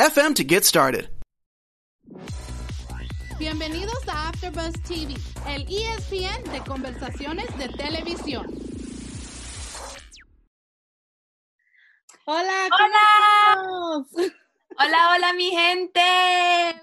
FM to get started. Bienvenidos a AfterBuzz TV, el ESPN de conversaciones de televisión. Hola, hola, hola, hola, mi gente.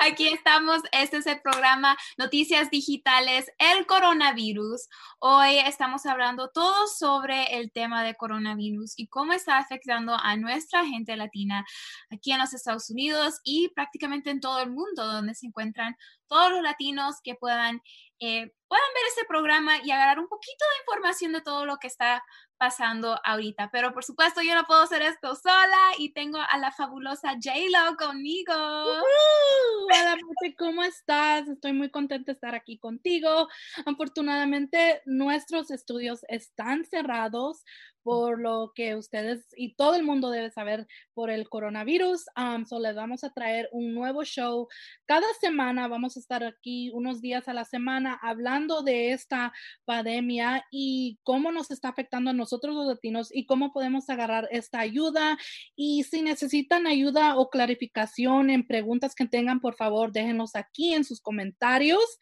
Aquí estamos, este es el programa Noticias Digitales, el coronavirus. Hoy estamos hablando todo sobre el tema de coronavirus y cómo está afectando a nuestra gente latina aquí en los Estados Unidos y prácticamente en todo el mundo, donde se encuentran todos los latinos que puedan, eh, puedan ver este programa y agarrar un poquito de información de todo lo que está pasando ahorita. Pero por supuesto, yo no puedo hacer esto sola y tengo a la fabulosa J-Lo conmigo. Hola, ¿cómo estás? Estoy muy contenta de estar aquí contigo. Afortunadamente, nuestros estudios están cerrados por lo que ustedes y todo el mundo debe saber por el coronavirus. Um, so les vamos a traer un nuevo show. Cada semana vamos a estar aquí unos días a la semana hablando de esta pandemia y cómo nos está afectando a nosotros los latinos y cómo podemos agarrar esta ayuda. Y si necesitan ayuda o clarificación en preguntas que tengan, por favor, déjenlos aquí en sus comentarios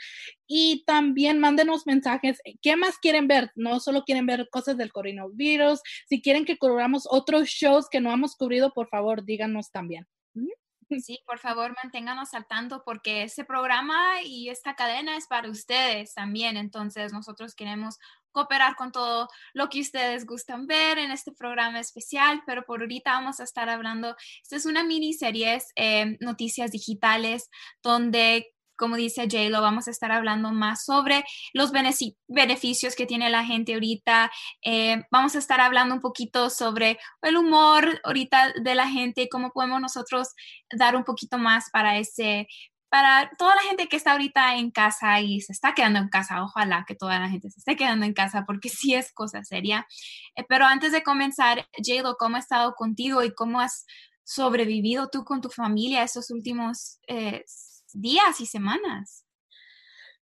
y también mándenos mensajes. ¿Qué más quieren ver? No solo quieren ver cosas del coronavirus si quieren que cubramos otros shows que no hemos cubrido, por favor, díganos también. Sí, por favor, manténganos al tanto porque ese programa y esta cadena es para ustedes también. Entonces, nosotros queremos cooperar con todo lo que ustedes gustan ver en este programa especial, pero por ahorita vamos a estar hablando, esta es una miniserie, eh, noticias digitales, donde como dice J-Lo, vamos a estar hablando más sobre los beneficios que tiene la gente ahorita. Eh, vamos a estar hablando un poquito sobre el humor ahorita de la gente y cómo podemos nosotros dar un poquito más para ese, para toda la gente que está ahorita en casa y se está quedando en casa, ojalá que toda la gente se esté quedando en casa porque sí es cosa seria. Eh, pero antes de comenzar, J-Lo, ¿cómo ha estado contigo y cómo has sobrevivido tú con tu familia estos últimos eh, días y semanas.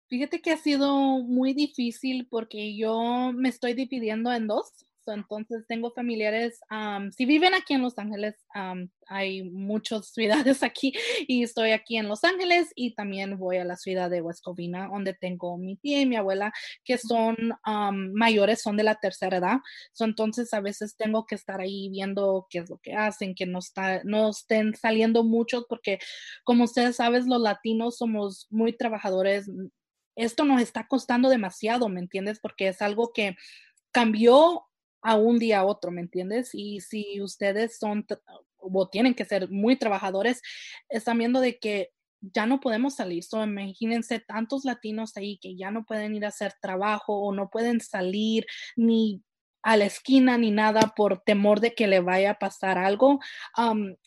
Fíjate que ha sido muy difícil porque yo me estoy dividiendo en dos. Entonces tengo familiares, si viven aquí en Los Ángeles, hay muchas ciudades aquí y estoy aquí en Los Ángeles y también voy a la ciudad de West Covina donde tengo mi tía y mi abuela que son mayores, son de la tercera edad. entonces a veces tengo que estar ahí viendo qué es lo que hacen, que no, está, no estén saliendo mucho porque como ustedes saben, los latinos somos muy trabajadores. Esto nos está costando demasiado, ¿me entiendes? Porque es algo que cambió a un día a otro, ¿me entiendes? Y si ustedes son o tienen que ser muy trabajadores, están viendo de que ya no podemos salir. So, imagínense tantos latinos ahí que ya no pueden ir a hacer trabajo o no pueden salir ni a la esquina ni nada por temor de que le vaya a pasar algo,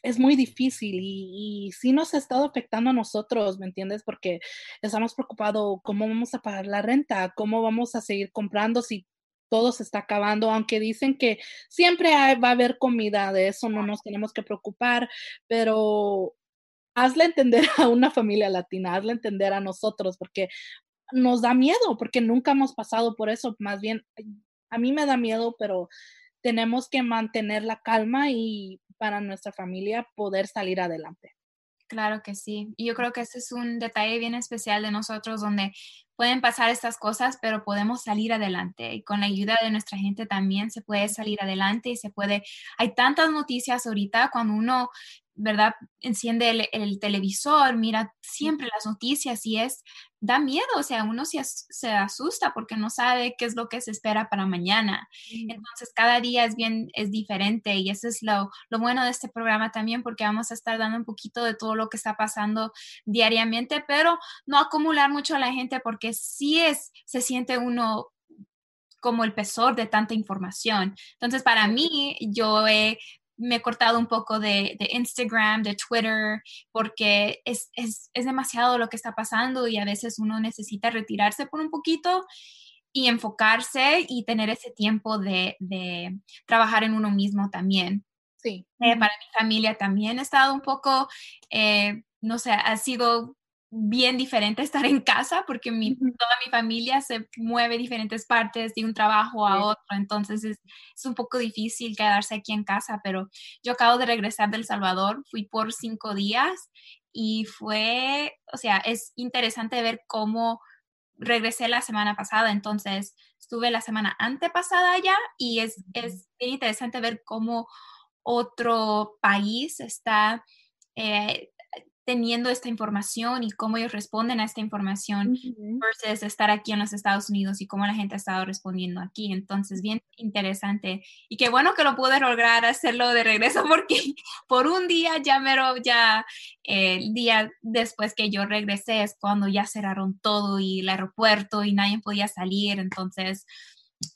es muy difícil y, y, sí nos ha estado afectando a nosotros, ¿me entiendes? Porque estamos preocupados cómo vamos a pagar la renta, cómo vamos a seguir comprando si todo se está acabando, aunque dicen que siempre va a haber comida, de eso no nos tenemos que preocupar, pero hazle entender a una familia latina, hazle entender a nosotros, porque nos da miedo, porque nunca hemos pasado por eso, más bien a mí me da miedo, pero tenemos que mantener la calma y para nuestra familia poder salir adelante. Claro que sí. Y yo creo que ese es un detalle bien especial de nosotros donde pueden pasar estas cosas, pero podemos salir adelante. Y con la ayuda de nuestra gente también se puede salir adelante y se puede... Hay tantas noticias ahorita cuando uno ¿verdad? Enciende el, televisor, mira siempre las noticias y es, da miedo, o sea, uno se, se, asusta porque no sabe qué es lo que se espera para mañana. Entonces, cada día es bien, es diferente y eso es lo, lo, bueno de este programa también porque vamos a estar dando un poquito de todo lo que está pasando diariamente, pero no acumular mucho a la gente porque sí es, se siente uno como el pesor de tanta información. Entonces, para mí, yo he me he cortado un poco de, Instagram, de Twitter, porque es, es, es, demasiado lo que está pasando y a veces uno necesita retirarse por un poquito y enfocarse y tener ese tiempo de, de trabajar en uno mismo también. Sí. Eh, para mi familia también he estado un poco, eh, no sé, ha sido bien diferente estar en casa porque mi, toda mi familia se mueve diferentes partes de un trabajo a otro, entonces es, es, un poco difícil quedarse aquí en casa, pero yo acabo de regresar del Salvador, fui por cinco días y fue, o sea, es interesante ver cómo regresé la semana pasada, entonces estuve la semana antepasada allá y es, es bien interesante ver cómo otro país está eh, teniendo esta información y cómo ellos responden a esta información versus estar aquí en los Estados Unidos y cómo la gente ha estado respondiendo aquí. Entonces, bien interesante. Y qué bueno que lo pude lograr hacerlo de regreso porque por un día ya mero, ya eh, el día después que yo regresé es cuando ya cerraron todo y el aeropuerto y nadie podía salir. Entonces,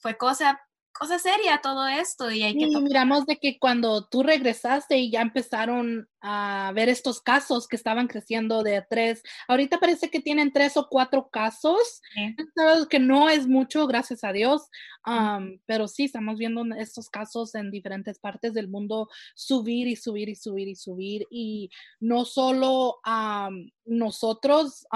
fue cosa cosa seria todo esto y hay que... miramos de que cuando tú regresaste y ya empezaron a ver estos casos que estaban creciendo de tres, ahorita parece que tienen tres o cuatro casos, que no es mucho, gracias a Dios, pero sí, estamos viendo estos casos en diferentes partes del mundo subir y subir y subir y subir y no solo nosotros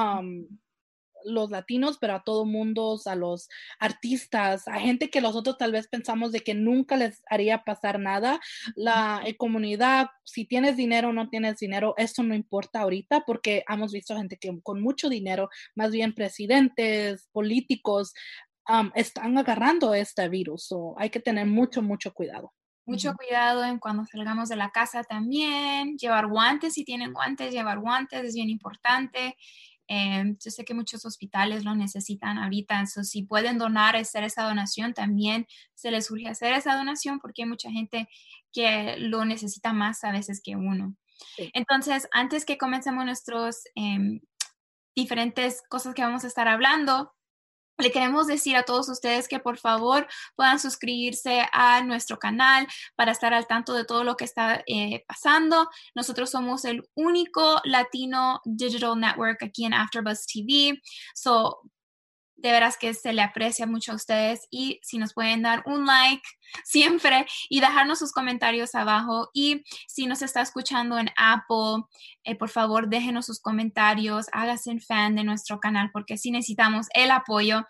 los latinos, pero a todo mundo, a los artistas, a gente que nosotros tal vez pensamos de que nunca les haría pasar nada. La eh, comunidad, si tienes dinero o no tienes dinero, eso no importa ahorita porque hemos visto gente que con mucho dinero, más bien presidentes, políticos, están agarrando este virus. o hay que tener mucho, mucho cuidado. Mucho cuidado en cuando salgamos de la casa también, llevar guantes, si tienen guantes, llevar guantes es bien importante. Em, yo sé que muchos hospitales lo necesitan ahorita, entonces si pueden donar, hacer esa donación, también se les urge hacer esa donación porque hay mucha gente que lo necesita más a veces que uno. Entonces, antes que comencemos nuestros em, diferentes cosas que vamos a estar hablando, le queremos decir a todos ustedes que por favor puedan suscribirse a nuestro canal para estar al tanto de todo lo que está eh, pasando. Nosotros somos el único latino digital network aquí en AfterBuzz TV. So, de veras que se le aprecia mucho a ustedes y si nos pueden dar un like siempre y dejarnos sus comentarios abajo y si nos está escuchando en Apple, eh, por favor déjenos sus comentarios, hágase fan de nuestro canal porque sí necesitamos el apoyo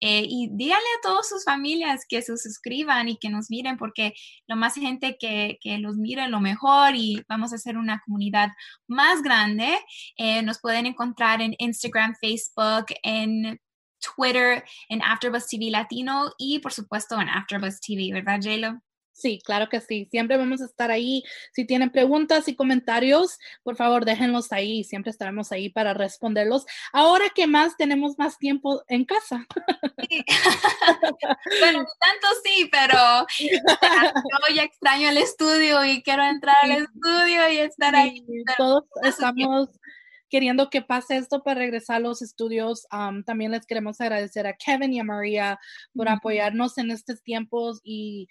eh, y díganle a todas sus familias que se suscriban y que nos miren porque lo más gente que, que los mire lo mejor y vamos a hacer una comunidad más grande. Eh, nos pueden encontrar en Instagram, Facebook, en Twitter, en AfterBuzz TV Latino y por supuesto en AfterBuzz TV, ¿verdad, JLo? Sí, claro que sí. Siempre vamos a estar ahí. Si tienen preguntas y comentarios, por favor, déjenlos ahí. Siempre estaremos ahí para responderlos. Ahora que más tenemos más tiempo en casa. Sí. bueno, tanto sí, pero yo ya extraño el estudio y quiero entrar al estudio y estar ahí. Todos estamos queriendo que pase esto para regresar a los estudios. también les queremos agradecer a Kevin y a María por apoyarnos en estos tiempos y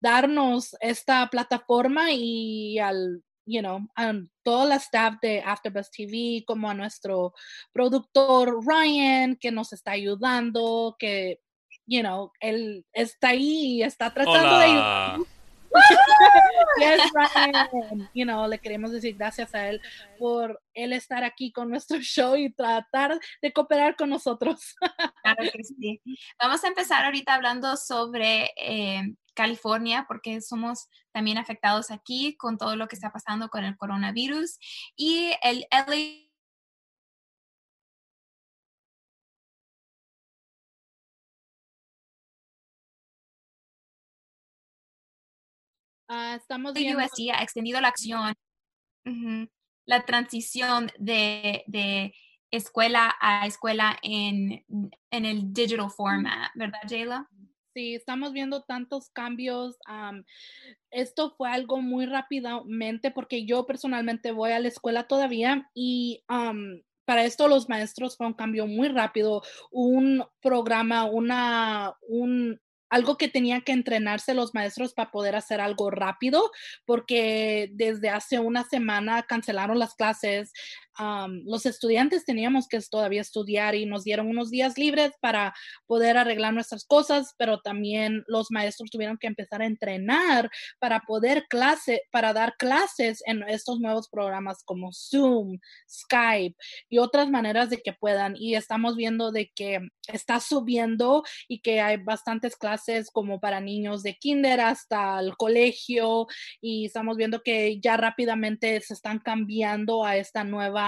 darnos esta plataforma y al you know, a toda la staff de AfterBuzz TV, como a nuestro productor Ryan, que nos está ayudando, que, you know, él está ahí y está tratando de yes, Ryan. You know, le queremos decir gracias a él por él estar aquí con nuestro show y tratar de cooperar con nosotros. Claro que sí. Vamos a empezar ahorita hablando sobre eh, California, porque somos también afectados aquí con todo lo que está pasando con el coronavirus. Y el LA Uh, estamos viendo... ha extendido la acción, la transición de, de, escuela a escuela en, en el digital format, ¿verdad, Jayla? Sí, estamos viendo tantos cambios. esto fue algo muy rápidamente porque yo personalmente voy a la escuela todavía y para esto los maestros fue un cambio muy rápido, un programa, una, un, algo que tenían que entrenarse los maestros para poder hacer algo rápido, porque desde hace una semana cancelaron las clases. Los estudiantes teníamos que todavía estudiar y nos dieron unos días libres para poder arreglar nuestras cosas, pero también los maestros tuvieron que empezar a entrenar para poder clase, para dar clases en estos nuevos programas como Zoom, Skype y otras maneras de que puedan. Y estamos viendo de que está subiendo y que hay bastantes clases como para niños de kinder hasta el colegio y estamos viendo que ya rápidamente se están cambiando a esta nueva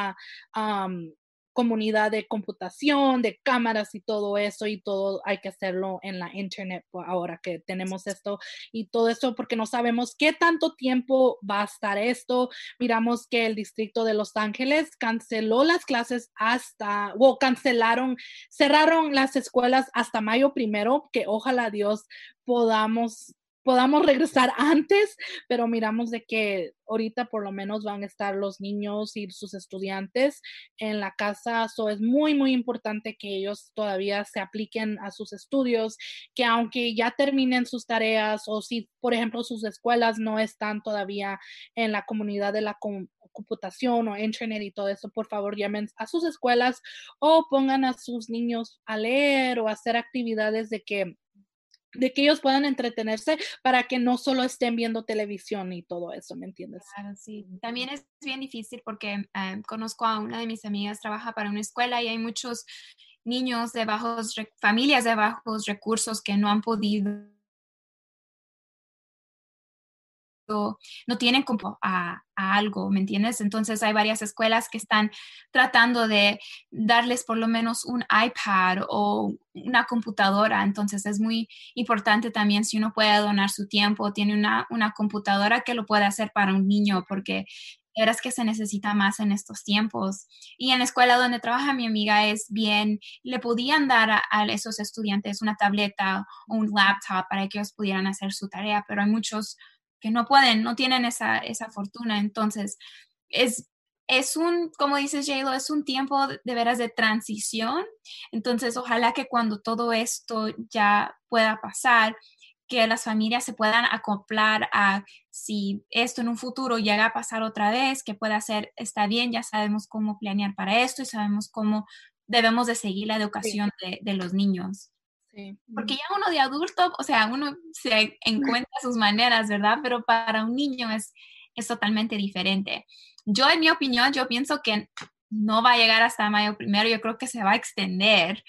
comunidad de computación, de cámaras y todo eso, y todo hay que hacerlo en la internet ahora que tenemos esto y todo esto, porque no sabemos qué tanto tiempo va a estar esto. Miramos que el distrito de Los Ángeles canceló las clases hasta, o cancelaron, cerraron las escuelas hasta mayo primero, que ojalá Dios podamos podamos regresar antes, pero miramos de que ahorita por lo menos van a estar los niños y sus estudiantes en la casa. So es muy, muy importante que ellos todavía se apliquen a sus estudios, que aunque ya terminen sus tareas o si, por ejemplo, sus escuelas no están todavía en la comunidad de la computación o internet y todo eso, por favor llamen a sus escuelas o pongan a sus niños a leer o hacer actividades de que de que ellos puedan entretenerse para que no solo estén viendo televisión y todo eso, ¿me entiendes? Claro, sí. También es bien difícil porque eh, conozco a una de mis amigas, trabaja para una escuela y hay muchos niños de bajos, familias de bajos recursos que no han podido no tienen como a, algo, ¿me entiendes? Entonces hay varias escuelas que están tratando de darles por lo menos un iPad o una computadora, entonces es muy importante también si uno puede donar su tiempo, tiene una, una computadora que lo puede hacer para un niño, porque verás que se necesita más en estos tiempos. Y en la escuela donde trabaja mi amiga es bien, le podían dar a, a, esos estudiantes una tableta o un laptop para que ellos pudieran hacer su tarea, pero hay muchos que no pueden, no tienen esa, esa fortuna. Entonces, es, es un, como dices, Jaylo, es un tiempo de, veras de transición. Entonces, ojalá que cuando todo esto ya pueda pasar, que las familias se puedan acoplar a si esto en un futuro llega a pasar otra vez, que pueda ser, está bien, ya sabemos cómo planear para esto y sabemos cómo debemos de seguir la educación de, de los niños. Porque ya uno de adulto, o sea, uno se encuentra sus maneras, ¿verdad? Pero para un niño es, es totalmente diferente. Yo, en mi opinión, yo pienso que no va a llegar hasta mayo primero, yo creo que se va a extender.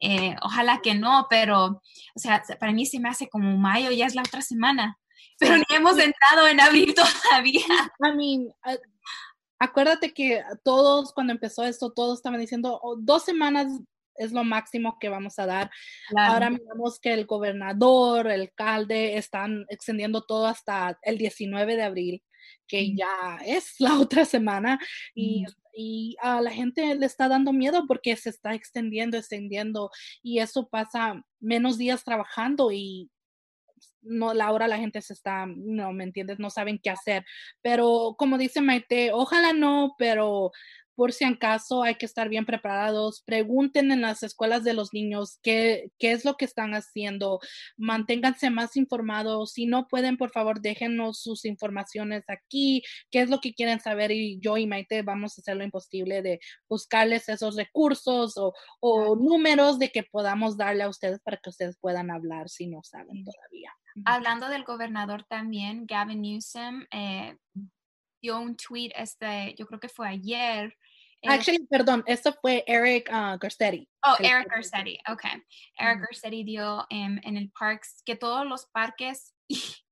Eh, ojalá que no, pero, o sea, para mí se me hace como mayo, ya es la otra semana, pero ni hemos entrado en abril todavía. I mean, acuérdate que todos, cuando empezó esto, todos estaban diciendo oh, dos semanas es lo máximo que vamos a dar. Ahora miramos que el gobernador, el alcalde están extendiendo todo hasta el 19 de abril, que ya es la otra semana y, y a la gente le está dando miedo porque se está extendiendo, extendiendo y eso pasa menos días trabajando y no, la hora la gente se está, no, ¿me entiendes? No saben qué hacer. Pero como dice Maite, ojalá no, pero por si acaso hay que estar bien preparados. Pregunten en las escuelas de los niños qué, qué es lo que están haciendo. Manténganse más informados. Si no pueden, por favor, déjenos sus informaciones aquí, qué es lo que quieren saber y yo y Maite vamos a hacer lo imposible de buscarles esos recursos o, o números de que podamos darle a ustedes para que ustedes puedan hablar si no saben todavía. Hablando del gobernador también, Gavin Newsom, eh, dio un tweet, este, yo creo que fue ayer, Actually, perdón, esto fue Eric uh, Garcetti. Oh, Eric Garcetti, ok. Eric Garcetti dio en el parks que todos los parques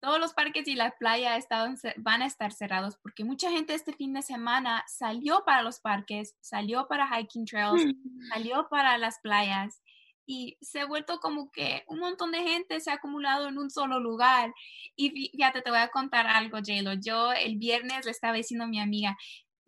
todos los parques y la playa estaban, van a estar cerrados porque mucha gente este fin de semana salió para los parques, salió para hiking trails, mm. salió para las playas y se ha vuelto como que un montón de gente se ha acumulado en un solo lugar. Y fíjate, te voy a contar algo, Jaylo. Yo el viernes le estaba diciendo a mi amiga,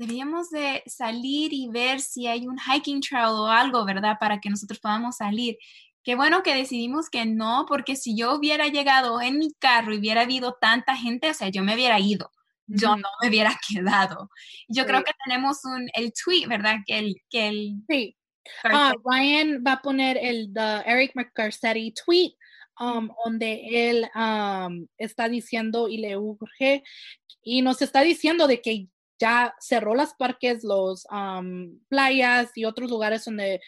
deberíamos de salir y ver si hay un hiking trail o algo, ¿verdad? Para que nosotros podamos salir. Qué bueno que decidimos que no, porque si yo hubiera llegado en mi carro y hubiera habido tanta gente, o sea, yo me hubiera ido, yo no me hubiera quedado. Yo creo que tenemos un, el tweet, ¿verdad? Que el, que el, sí. Ah, Ryan va a poner el the Eric McCarcetti tweet um, donde él um, está diciendo y le urge y nos está diciendo de que ya cerró las parques, los um, playas y otros lugares donde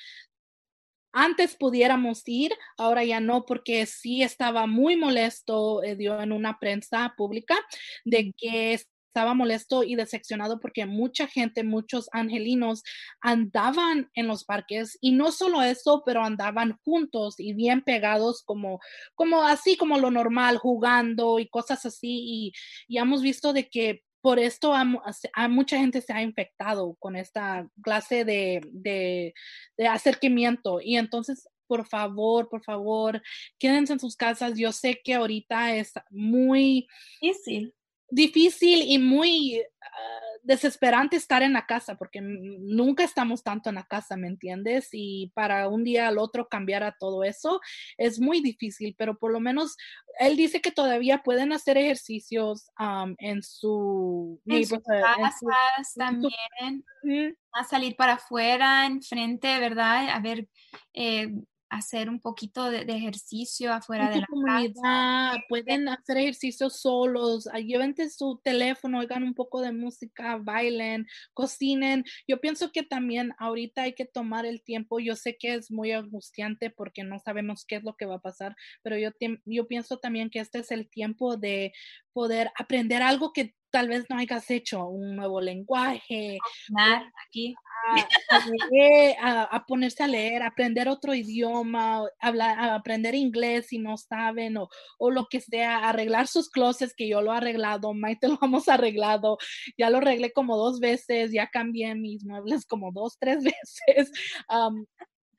antes pudiéramos ir, ahora ya no, porque sí estaba muy molesto, eh, dio en una prensa pública de que estaba molesto y decepcionado porque mucha gente, muchos angelinos andaban en los parques y no solo eso, pero andaban juntos y bien pegados como, como así como lo normal, jugando y cosas así. Y, y hemos visto de que por esto a, mucha gente se ha infectado con esta clase de, de, de acercamiento. Y entonces por favor, por favor, quédense en sus casas. Yo sé que ahorita es muy difícil difícil y muy ah, desesperante estar en la casa porque nunca estamos tanto en la casa, ¿me entiendes? Y para un día al otro cambiar a todo eso es muy difícil, pero por lo menos él dice que todavía pueden hacer ejercicios en su... En sus casas también, a salir para afuera, enfrente, ¿verdad? A ver... Eh, hacer un poquito de, ejercicio afuera de la comunidad. casa. Pueden hacer ejercicio solos, lleven su teléfono, oigan un poco de música, bailen, cocinen. Yo pienso que también ahorita hay que tomar el tiempo. Yo sé que es muy angustiante porque no sabemos qué es lo que va a pasar, pero yo, yo pienso también que este es el tiempo de poder aprender algo que tal vez no hayas hecho, un nuevo lenguaje. aquí. A, ponerse a leer, aprender otro idioma, hablar, aprender inglés si no saben, o, o, lo que sea, arreglar sus closets, que yo lo he arreglado, Maite lo hemos arreglado, ya lo arreglé como dos veces, ya cambié mis muebles como dos, tres veces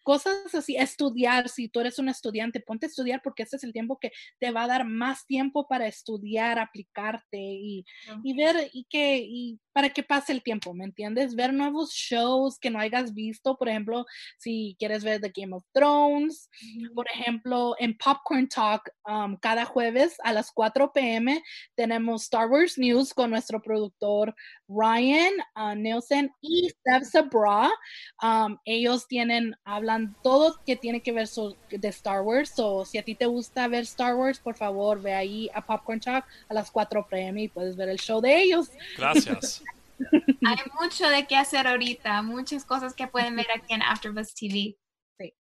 cosas así, estudiar, si tú eres un estudiante, ponte a estudiar porque este es el tiempo que te va a dar más tiempo para estudiar, aplicarte y, y ver y que, y para que pase el tiempo, ¿me entiendes? Ver nuevos shows que no hayas visto, por ejemplo, si quieres ver The Game of Thrones, por ejemplo, en Popcorn Talk, um, cada jueves a las 4 pm tenemos Star Wars News con nuestro productor Ryan uh, Nielsen y Steph Sabra. Um, ellos tienen, hablan todo que tiene que ver de Star Wars, o si a ti te gusta ver Star Wars, por favor, ve ahí a Popcorn Talk a las 4 pm y puedes ver el show de ellos. Gracias. Hay mucho de qué hacer ahorita, muchas cosas que pueden ver aquí en AfterBuzz TV. Sí.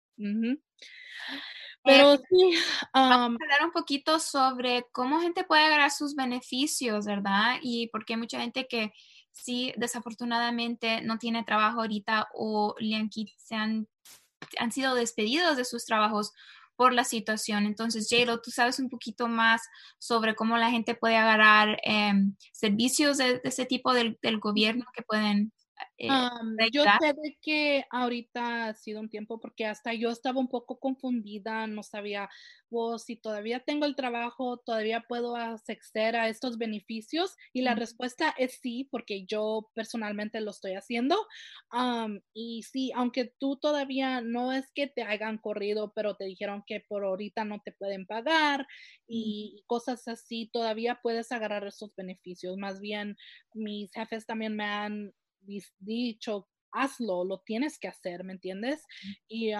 Pero sí, vamos a hablar un poquito sobre cómo gente puede agarrar sus beneficios, ¿verdad? Y porque hay mucha gente que sí, desafortunadamente no tiene trabajo ahorita o le han, se han, han sido despedidos de sus trabajos por la situación. Entonces, Jaylo, tú sabes un poquito más sobre cómo la gente puede agarrar em, servicios de, ese tipo del, del, gobierno que pueden eh, yo sé de que ahorita ha sido un tiempo porque hasta yo estaba un poco confundida, no sabía si todavía tengo el trabajo, todavía puedo acceder a estos beneficios y la respuesta es sí, porque yo personalmente lo estoy haciendo. y sí, aunque tú todavía no es que te hayan corrido, pero te dijeron que por ahorita no te pueden pagar y cosas así, todavía puedes agarrar esos beneficios. Más bien, mis jefes también me han dicho, hazlo, lo tienes que hacer, ¿me entiendes? Y,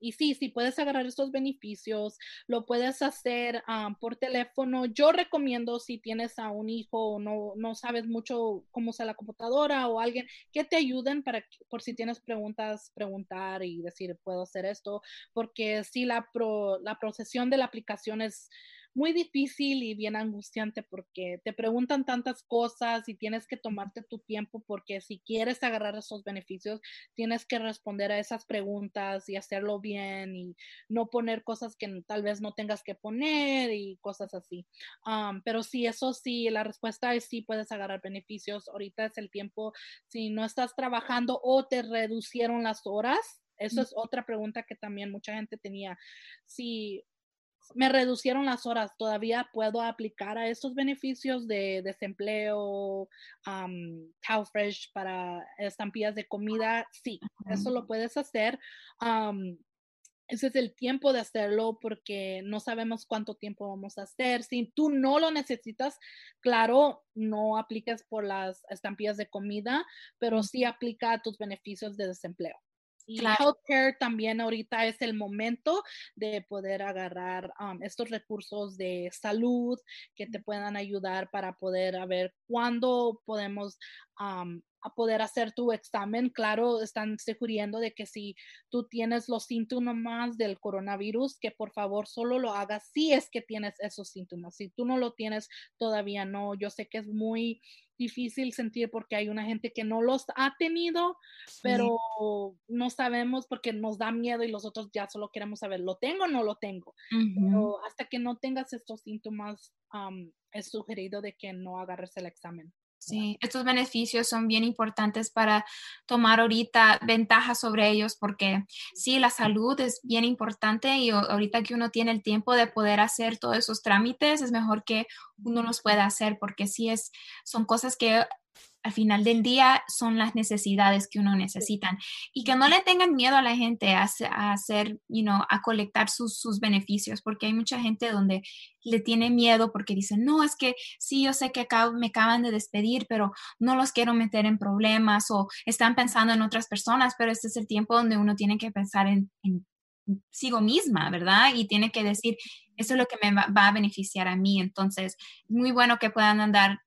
y sí, sí, puedes agarrar estos beneficios, lo puedes hacer por teléfono. Yo recomiendo si tienes a un hijo o no, no sabes mucho cómo usa la computadora o alguien que te ayuden para, por si tienes preguntas, preguntar y decir, puedo hacer esto, porque si la, pro, la procesión de la aplicación es muy difícil y bien angustiante porque te preguntan tantas cosas y tienes que tomarte tu tiempo porque si quieres agarrar esos beneficios, tienes que responder a esas preguntas y hacerlo bien y no poner cosas que tal vez no tengas que poner y cosas así. pero sí, eso sí, la respuesta es sí, puedes agarrar beneficios. Ahorita es el tiempo, si no estás trabajando o te reducieron las horas. Eso es otra pregunta que también mucha gente tenía. Si me reducieron las horas, todavía puedo aplicar a estos beneficios de desempleo, um, para estampillas de comida, sí, eso lo puedes hacer. ese es el tiempo de hacerlo porque no sabemos cuánto tiempo vamos a hacer. Si tú no lo necesitas, claro, no apliques por las estampillas de comida, pero sí aplica a tus beneficios de desempleo. Y healthcare también ahorita es el momento de poder agarrar um, estos recursos de salud que te puedan ayudar para poder ver cuándo podemos um, poder hacer tu examen. Claro, están sugiriendo de que si tú tienes los síntomas del coronavirus, que por favor solo lo hagas si es que tienes esos síntomas. Si tú no lo tienes, todavía no. Yo sé que es muy difícil sentir porque hay una gente que no los ha tenido, pero no sabemos porque nos da miedo y los otros ya solo queremos saber, ¿lo tengo o no lo tengo? Pero hasta que no tengas estos síntomas, es sugerido de que no agarres el examen. Sí, estos beneficios son bien importantes para tomar ahorita ventaja sobre ellos porque sí, la salud es bien importante y ahorita que uno tiene el tiempo de poder hacer todos esos trámites, es mejor que uno los pueda hacer porque sí es, son cosas que al final del día son las necesidades que uno necesita y que no le tengan miedo a la gente a, hacer, you know, a colectar sus, beneficios, porque hay mucha gente donde le tiene miedo porque dicen, no, es que sí, yo sé que me acaban de despedir, pero no los quiero meter en problemas o están pensando en otras personas, pero este es el tiempo donde uno tiene que pensar en, en sigo misma, ¿verdad? Y tiene que decir, eso es lo que me va, va a beneficiar a mí. Entonces, muy bueno que puedan andar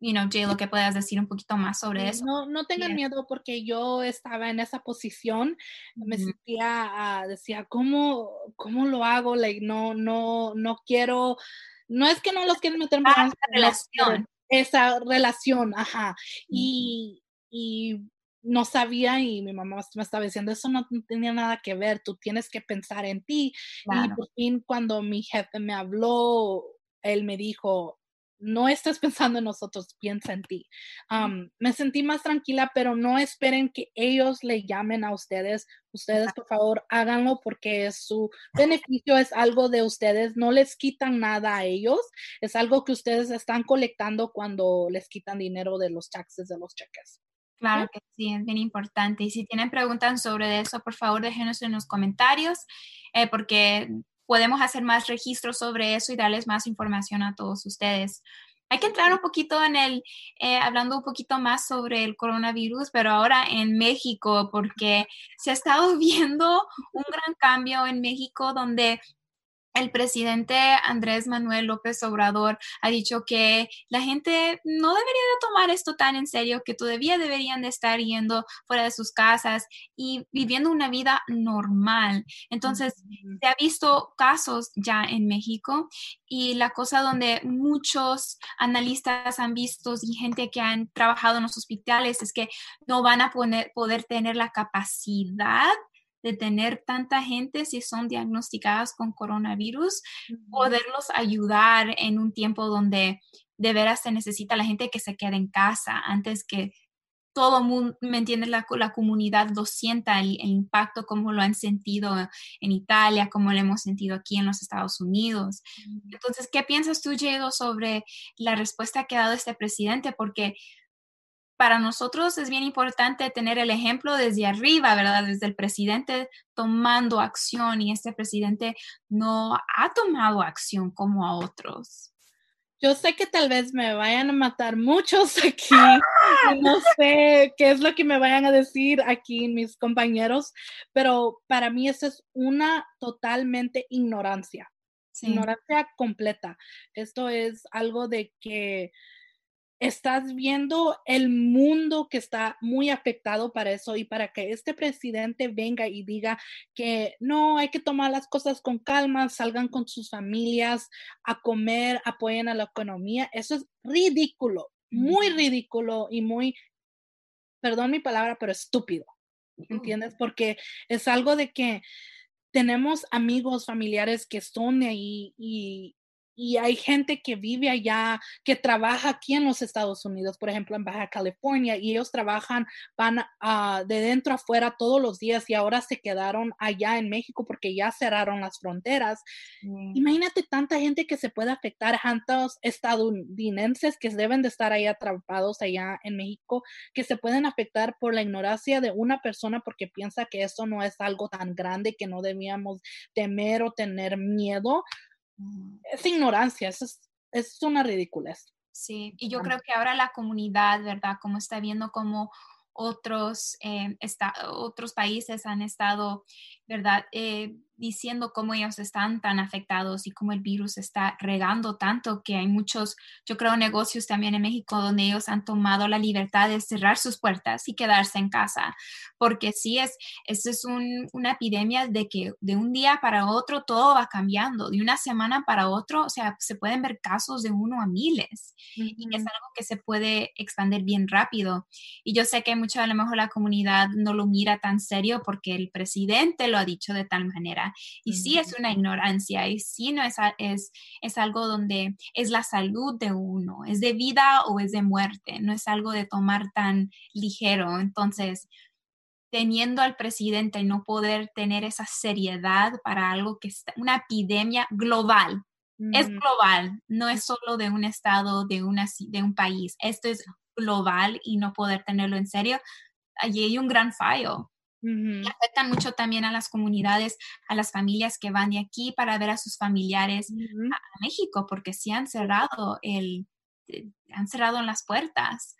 you know, Jay, lo que puedas decir un poquito más sobre eso. No, no tengan miedo porque yo estaba en esa posición, me sentía, uh, decía, ¿cómo, ¿cómo lo hago? Like, no, no, no quiero, no es que no los quiero meter en ah, esa relación. Esa relación, ajá. y, y no sabía y mi mamá me estaba diciendo, eso no tenía nada que ver, tú tienes que pensar en ti. Y por fin cuando mi jefe me habló, él me dijo, no estás pensando en nosotros, piensa en ti. me sentí más tranquila, pero no esperen que ellos le llamen a ustedes. Ustedes, por favor, háganlo porque su beneficio es algo de ustedes. No les quitan nada a ellos. Es algo que ustedes están colectando cuando les quitan dinero de los taxes de los cheques. Claro que sí, es bien importante. Y si tienen preguntas sobre eso, por favor, déjenos en los comentarios, eh, porque podemos hacer más registros sobre eso y darles más información a todos ustedes. Hay que entrar un poquito en el, eh, hablando un poquito más sobre el coronavirus, pero ahora en México, porque se ha estado viendo un gran cambio en México donde el presidente Andrés Manuel López Obrador ha dicho que la gente no debería de tomar esto tan en serio, que todavía deberían de estar yendo fuera de sus casas y viviendo una vida normal. Entonces, se ha visto casos ya en México y la cosa donde muchos analistas han visto y gente que han trabajado en los hospitales es que no van a poder tener la capacidad de tener tanta gente si son diagnosticadas con coronavirus, poderlos ayudar en un tiempo donde de veras se necesita la gente que se quede en casa antes que todo mundo, ¿me entiendes? La, la comunidad lo sienta, el, impacto como lo han sentido en Italia, como lo hemos sentido aquí en los Estados Unidos. Entonces, ¿qué piensas tú, Diego, sobre la respuesta que ha dado este presidente? Porque para nosotros es bien importante tener el ejemplo desde arriba, ¿verdad? Desde el presidente tomando acción y este presidente no ha tomado acción como a otros. Yo sé que tal vez me vayan a matar muchos aquí, no sé qué es lo que me vayan a decir aquí mis compañeros, pero para mí eso es una totalmente ignorancia, ignorancia completa. Esto es algo de que estás viendo el mundo que está muy afectado para eso y para que este presidente venga y diga que no, hay que tomar las cosas con calma, salgan con sus familias a comer, apoyen a la economía, eso es ridículo, muy ridículo y muy, perdón mi palabra, pero estúpido, ¿entiendes? Porque es algo de que tenemos amigos, familiares que son de ahí y, y hay gente que vive allá, que trabaja aquí en los Estados Unidos, por ejemplo, en Baja California, y ellos trabajan, van de dentro afuera todos los días y ahora se quedaron allá en México porque ya cerraron las fronteras. Mm. Imagínate tanta gente que se puede afectar, tantos estadounidenses que deben de estar ahí atrapados allá en México, que se pueden afectar por la ignorancia de una persona porque piensa que eso no es algo tan grande que no debíamos temer o tener miedo es ignorancia, eso es, es una ridiculez. Sí, y yo creo que ahora la comunidad, ¿verdad? Como está viendo como otros, eh, otros países han estado, ¿verdad? Eh, diciendo cómo ellos están tan afectados y cómo el virus está regando tanto que hay muchos, yo creo, negocios también en México donde ellos han tomado la libertad de cerrar sus puertas y quedarse en casa, porque sí es, esto es una epidemia de que de un día para otro todo va cambiando, de una semana para otro, o sea, se pueden ver casos de uno a miles y es algo que se puede expandir bien rápido. Y yo sé que mucho a lo mejor la comunidad no lo mira tan serio porque el presidente lo ha dicho de tal manera y sí es una ignorancia y sí no es, es, es algo donde es la salud de uno, es de vida o es de muerte, no es algo de tomar tan ligero. Entonces, teniendo al presidente no poder tener esa seriedad para algo que es una epidemia global. Es global, no es solo de un estado, de, una, de un país. Esto es global y no poder tenerlo en serio. Allí hay un gran fallo. Y afectan mucho también a las comunidades, a las familias que van de aquí para ver a sus familiares a, México, porque sí han cerrado el, eh, han cerrado las puertas.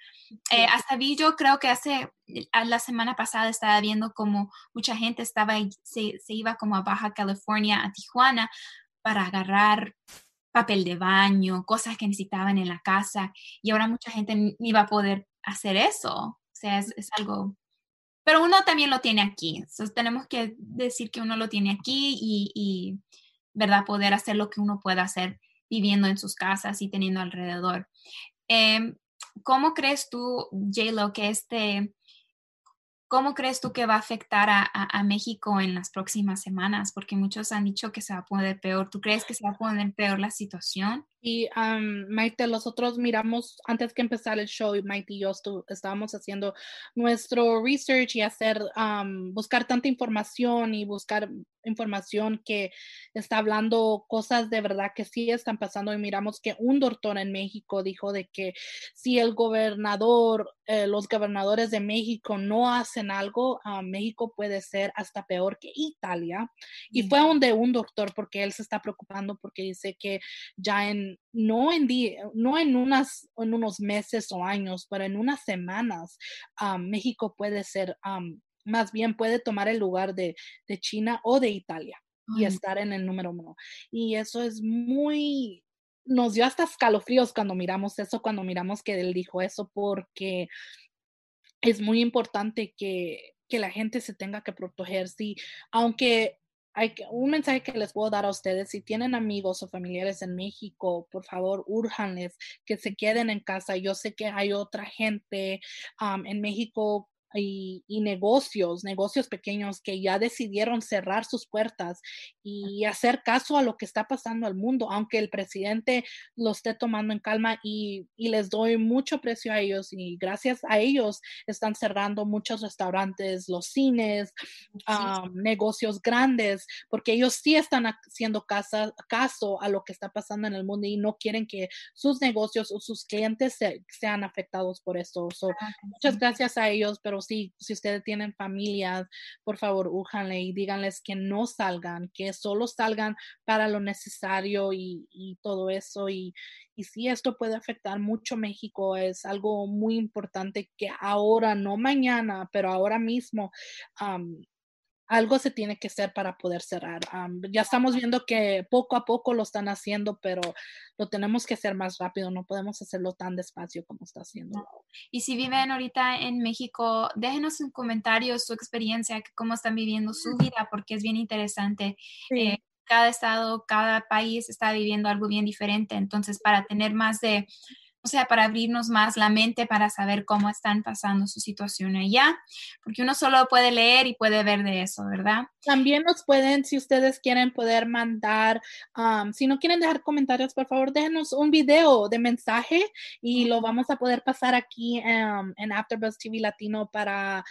Eh, hasta vi, yo creo que hace, la semana pasada estaba viendo como mucha gente estaba, se, se iba como a Baja California, a Tijuana, para agarrar papel de baño, cosas que necesitaban en la casa, y ahora mucha gente ni va a poder hacer eso. O sea, es, es algo pero uno también lo tiene aquí. Entonces tenemos que decir que uno lo tiene aquí y, ¿verdad? Poder hacer lo que uno pueda hacer viviendo en sus casas y teniendo alrededor. Em, ¿Cómo crees tú, J-Lo, que este ¿Cómo crees tú que va a afectar a, México en las próximas semanas? Porque muchos han dicho que se va a poner peor. ¿Tú crees que se va a poner peor la situación? Y Maite, nosotros miramos, antes que empezar el show, Maite y yo estábamos haciendo nuestro research y hacer, buscar tanta información y buscar información que está hablando cosas de verdad que sí están pasando y miramos que un doctor en México dijo de que si el gobernador, eh, los gobernadores de México no hacen algo, México puede ser hasta peor que Italia. Y fue un de un doctor porque él se está preocupando porque dice que ya en, no en, no en, unas, en unos meses o años, pero en unas semanas, México puede ser más bien puede tomar el lugar de, China o de Italia y estar en el número uno. Y eso es muy, nos dio hasta escalofríos cuando miramos eso, cuando miramos que él dijo eso, porque es muy importante que, que la gente se tenga que proteger. Sí, aunque hay un mensaje que les puedo dar a ustedes, si tienen amigos o familiares en México, por favor, urjanles que se queden en casa. Yo sé que hay otra gente en México y, negocios, negocios pequeños que ya decidieron cerrar sus puertas y hacer caso a lo que está pasando al mundo, aunque el presidente lo esté tomando en calma y, les doy mucho precio a ellos y gracias a ellos están cerrando muchos restaurantes, los cines, negocios grandes, porque ellos sí están haciendo caso a lo que está pasando en el mundo y no quieren que sus negocios o sus clientes sean afectados por eso. Ah, muchas gracias a ellos, pero si, ustedes tienen familias, por favor, újanle y díganles que no salgan, que solo salgan para lo necesario y, todo eso. Y, y si esto puede afectar mucho México, es algo muy importante que ahora, no mañana, pero ahora mismo, algo se tiene que hacer para poder cerrar. ya estamos viendo que poco a poco lo están haciendo, pero lo tenemos que hacer más rápido, no podemos hacerlo tan despacio como está haciendo. Y si viven ahorita en México, déjenos un comentario su experiencia, cómo están viviendo su vida, porque es bien interesante. Eh, cada estado, cada país está viviendo algo bien diferente, entonces para tener más de sea, para abrirnos más la mente para saber cómo están pasando su situación allá, porque uno solo puede leer y puede ver de eso, ¿verdad? También nos pueden, si ustedes quieren poder mandar, si no quieren dejar comentarios, por favor, déjenos un video de mensaje y lo vamos a poder pasar aquí en AfterBuzz TV Latino para,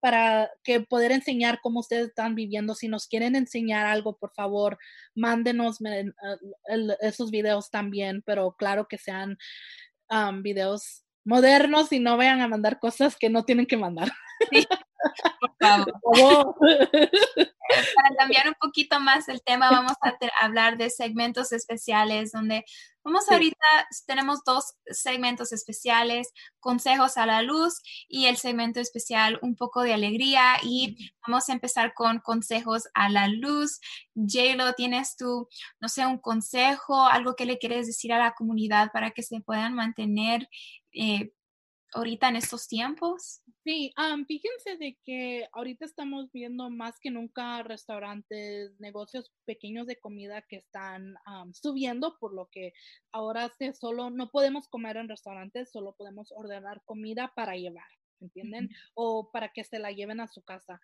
para que poder enseñar cómo ustedes están viviendo. Si nos quieren enseñar algo, por favor, mándenos esos videos también, pero claro que sean videos modernos y no vayan a mandar cosas que no tienen que mandar. Por favor. Para cambiar un poquito más el tema, vamos a hablar de segmentos especiales donde vamos ahorita, tenemos dos segmentos especiales, consejos a la luz y el segmento especial un poco de alegría y vamos a empezar con consejos a la luz. J-Lo, ¿tienes tú, no sé, un consejo, algo que le quieres decir a la comunidad para que se puedan mantener eh, ahorita en estos tiempos? Sí, fíjense de que ahorita estamos viendo más que nunca restaurantes, negocios pequeños de comida que están subiendo, por lo que ahora se solo no podemos comer en restaurantes, solo podemos ordenar comida para llevar. ¿entienden? O para que se la lleven a su casa.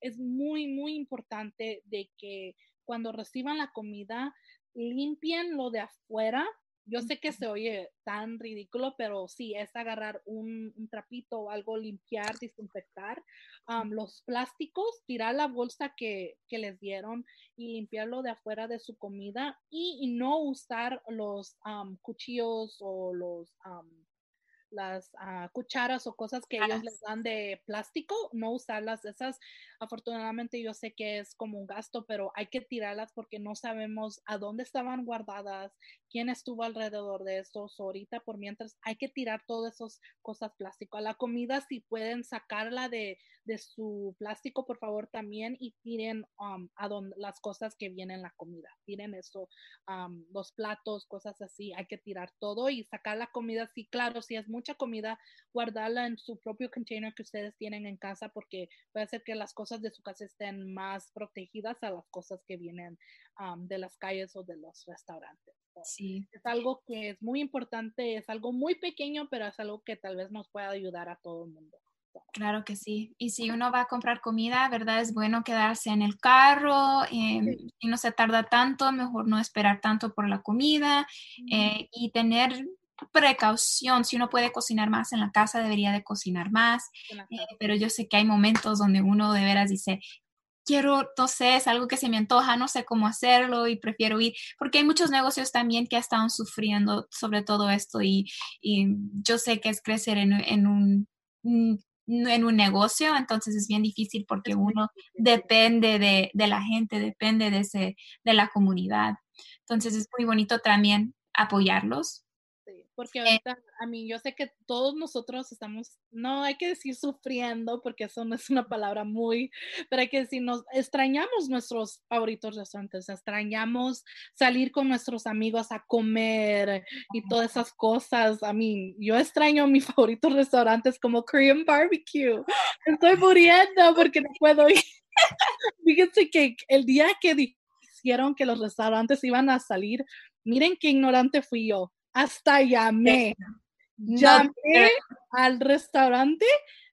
es muy, muy importante de que cuando reciban la comida, limpien lo de afuera yo sé que se oye tan ridículo, pero sí, es agarrar un, trapito o algo, limpiar, desinfectar los plásticos, tirar la bolsa que, les dieron y limpiarlo de afuera de su comida y, no usar los cuchillos o los las ah, cucharas o cosas que ellos les dan de plástico, no usarlas. Esas, afortunadamente, yo sé que es como un gasto, pero hay que tirarlas porque no sabemos a dónde estaban guardadas, quién estuvo alrededor de estos. Ahorita, por mientras, hay que tirar todas esas cosas plástico. A la comida, si pueden sacarla de, de su plástico, por favor, también y tiren um, a donde, las cosas que vienen en la comida. Tiren eso, um, los platos, cosas así. Hay que tirar todo y sacar la comida. Sí, claro, si es mucha comida, guardarla en su propio container que ustedes tienen en casa porque puede ser que las cosas de su casa estén más protegidas a las cosas que vienen um, de las calles o de los restaurantes. Sí. Es algo que es muy importante, es algo muy pequeño, pero es algo que tal vez nos pueda ayudar a todo el mundo. Claro que sí. Y si uno va a comprar comida, ¿verdad? Es bueno quedarse en el carro eh, y no se tarda tanto, mejor no esperar tanto por la comida eh, y tener precaución. Si uno puede cocinar más en la casa, debería de cocinar más. Eh, pero yo sé que hay momentos donde uno de veras dice, quiero, no sé, es algo que se me antoja, no sé cómo hacerlo y prefiero ir, porque hay muchos negocios también que están sufriendo sobre todo esto y, yo sé que es crecer en un en un negocio, entonces es bien difícil porque uno depende de, de, la gente, depende de, ese, de la comunidad. Entonces es muy bonito también apoyarlos porque eh ahorita, a mí, yo sé que todos nosotros estamos, no hay que decir sufriendo, porque eso no es una palabra muy, pero hay que decir, nos extrañamos nuestros favoritos restaurantes, extrañamos salir con nuestros amigos a comer y todas esas cosas. A mí, yo extraño mis favoritos restaurantes como Korean Barbecue. Estoy muriendo porque no puedo ir. Fíjense que el día que dijeron que los restaurantes iban a salir, miren qué ignorante fui yo hasta llamé. Llamé al restaurante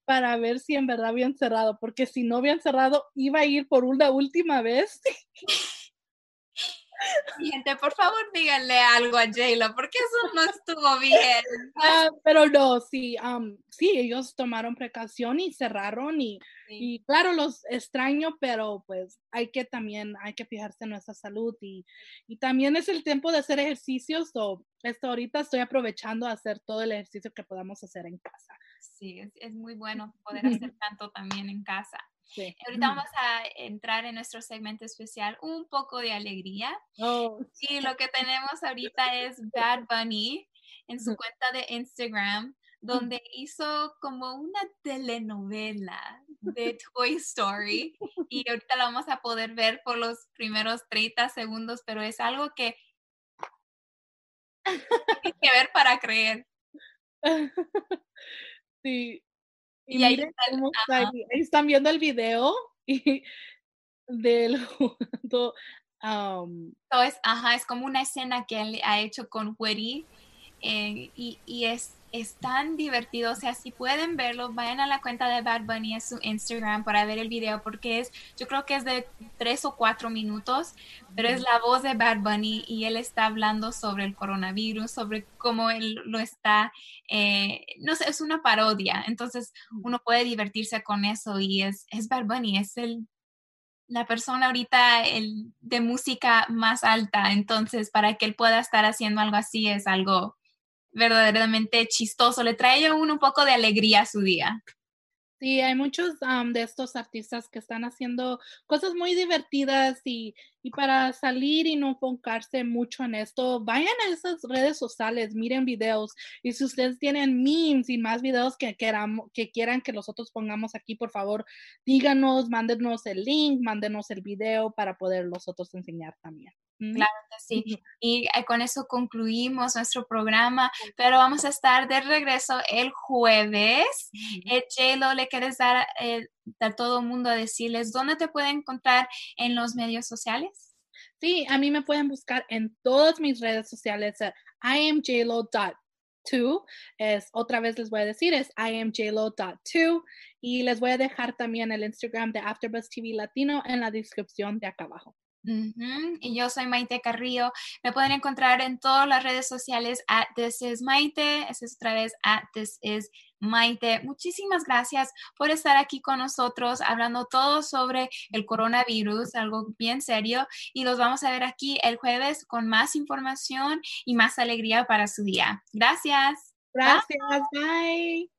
para ver si en verdad habían cerrado, porque si no habían cerrado, iba a ir por una última vez. Gente, por favor díganle algo a Jayla, porque eso no estuvo bien. Ah, pero no, sí, sí, ellos tomaron precaución y cerraron y, y, claro, los extraño, pero pues hay que también, hay que fijarse en nuestra salud y, y también es el tiempo de hacer ejercicios, o esto ahorita estoy aprovechando a hacer todo el ejercicio que podamos hacer en casa. Sí, es, es muy bueno poder hacer tanto también en casa. Ahorita vamos a entrar en nuestro segmento especial, un poco de alegría. Oh, y lo que tenemos ahorita es Bad Bunny en su cuenta de Instagram, donde hizo como una telenovela de Toy Story. Y ahorita la vamos a poder ver por los primeros 30 segundos, pero es algo que hay que ver para creer. Sí, y, ahí, están viendo el video y del um, es, ajá, es como una escena que él ha hecho con Woody eh, y, y, es es tan divertido. O sea, si pueden verlo, vayan a la cuenta de Bad Bunny en su Instagram para ver el video, porque es, yo creo que es de tres o cuatro minutos, pero es la voz de Bad Bunny y él está hablando sobre el coronavirus, sobre cómo él lo está, eh, no sé, es una parodia. Entonces uno puede divertirse con eso y es, es Bad Bunny, es el la persona ahorita el, de música más alta, entonces para que él pueda estar haciendo algo así es algo verdaderamente chistoso, le trae a uno un poco de alegría a su día. Sí, hay muchos de estos artistas que están haciendo cosas muy divertidas y, y, para salir y no enfocarse mucho en esto, vayan a esas redes sociales, miren videos y si ustedes tienen memes y más videos que, que quieran que nosotros pongamos aquí, por favor, díganos, mándenos el link, mándenos el video para poder nosotros enseñar también. Claro que sí. Y eh, con eso concluimos nuestro programa, pero vamos a estar de regreso el jueves. Eh, J-Lo, ¿le quieres dar eh, a todo el mundo a decirles dónde te pueden encontrar en los medios sociales? Sí, a mí me pueden buscar en todas mis redes sociales. iamjlo.2 es otra vez les voy a decir es iamjlo.2 y les voy a dejar también el Instagram de AfterBuzz TV Latino en la descripción de acá abajo. Y yo soy Maite Carrillo. Me pueden encontrar en todas las redes sociales a This is Maite. Esa es otra vez a This is Maite. Muchísimas gracias por estar aquí con nosotros hablando todo sobre el coronavirus, algo bien serio. Y los vamos a ver aquí el jueves con más información y más alegría para su día. Gracias. Gracias. Bye.